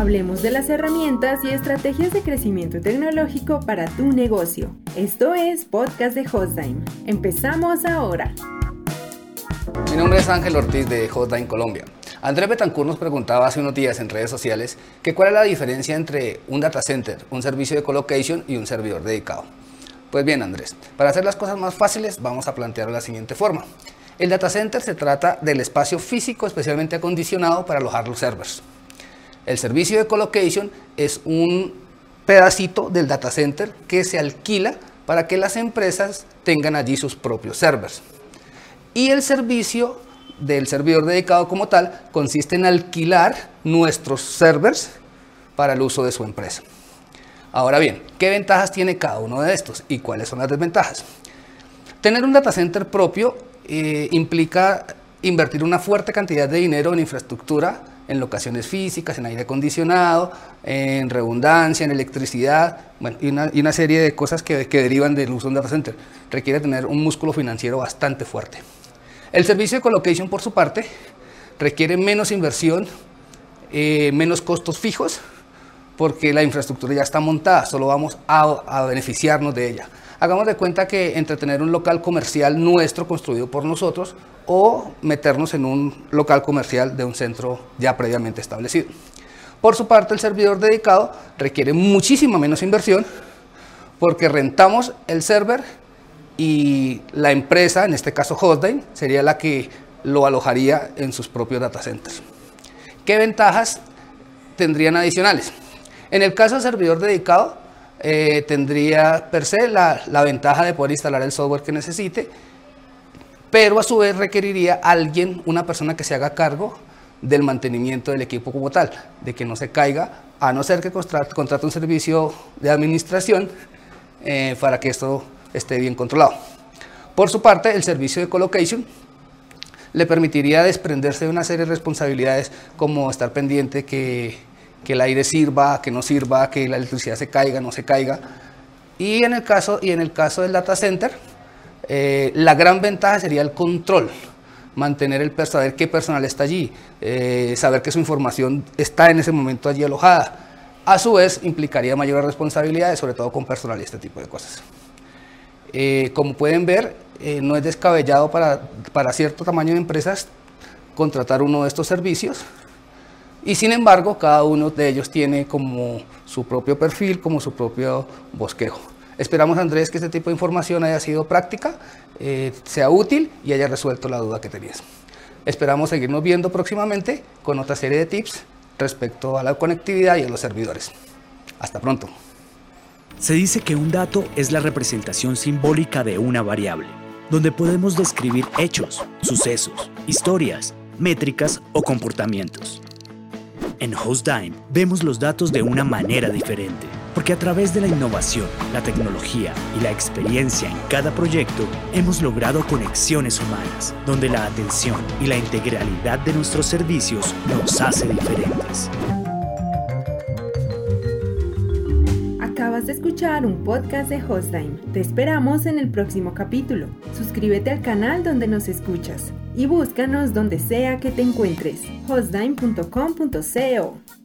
Hablemos de las herramientas y estrategias de crecimiento tecnológico para tu negocio. Esto es Podcast de Hostime. Empezamos ahora. Mi nombre es Ángel Ortiz de Hotline Colombia. Andrés Betancourt nos preguntaba hace unos días en redes sociales que cuál es la diferencia entre un data center, un servicio de colocation y un servidor dedicado. Pues bien, Andrés, para hacer las cosas más fáciles vamos a plantearlo de la siguiente forma. El data center se trata del espacio físico especialmente acondicionado para alojar los servers. El servicio de colocation es un pedacito del data center que se alquila para que las empresas tengan allí sus propios servers. Y el servicio del servidor dedicado como tal consiste en alquilar nuestros servers para el uso de su empresa. Ahora bien, ¿qué ventajas tiene cada uno de estos y cuáles son las desventajas? Tener un data center propio eh, implica invertir una fuerte cantidad de dinero en infraestructura, en locaciones físicas, en aire acondicionado, en redundancia, en electricidad, bueno, y, una, serie de cosas que, derivan del uso de un center. Requiere tener un músculo financiero bastante fuerte. El servicio de colocation, por su parte, requiere menos inversión, eh, menos costos fijos, porque la infraestructura ya está montada, solo vamos a beneficiarnos de ella. Hagamos de cuenta que entre tener un local comercial nuestro construido por nosotros o meternos en un local comercial de un centro ya previamente establecido. Por su parte, el servidor dedicado requiere muchísima menos inversión porque rentamos el server y la empresa, en este caso Hostline, sería la que lo alojaría en sus propios data centers. ¿Qué ventajas tendrían adicionales? En el caso del servidor dedicado, eh, tendría per se la, ventaja de poder instalar el software que necesite, pero a su vez requeriría alguien, una persona que se haga cargo del mantenimiento del equipo como tal, de que no se caiga, a no ser que contrate un servicio de administración eh, para que esto esté bien controlado. Por su parte, el servicio de colocation le permitiría desprenderse de una serie de responsabilidades como estar pendiente que que el aire sirva, que no sirva, que la electricidad se caiga, no se caiga. Y en el caso, y en el caso del data center, eh, la gran ventaja sería el control, mantener el saber qué personal está allí, eh, saber que su información está en ese momento allí alojada. A su vez, implicaría mayores responsabilidades, sobre todo con personal y este tipo de cosas. Eh, como pueden ver, no es descabellado para, para cierto tamaño de empresas contratar uno de estos servicios y sin embargo, cada uno de ellos tiene como su propio perfil, como su propio bosquejo. Esperamos, Andrés, que este tipo de información haya sido práctica, eh, sea útil y haya resuelto la duda que tenías. Esperamos seguirnos viendo próximamente con otra serie de tips respecto a la conectividad y a los servidores. Hasta pronto. Se dice que un dato es la representación simbólica de una variable, donde podemos describir hechos, sucesos, historias, métricas o comportamientos. En HostDime vemos los datos de una manera diferente, porque a través de la innovación, la tecnología y la experiencia en cada proyecto hemos logrado conexiones humanas, donde la atención y la integralidad de nuestros servicios nos hace diferentes. De escuchar un podcast de Hostime. Te esperamos en el próximo capítulo. Suscríbete al canal donde nos escuchas y búscanos donde sea que te encuentres. hostdime.com.co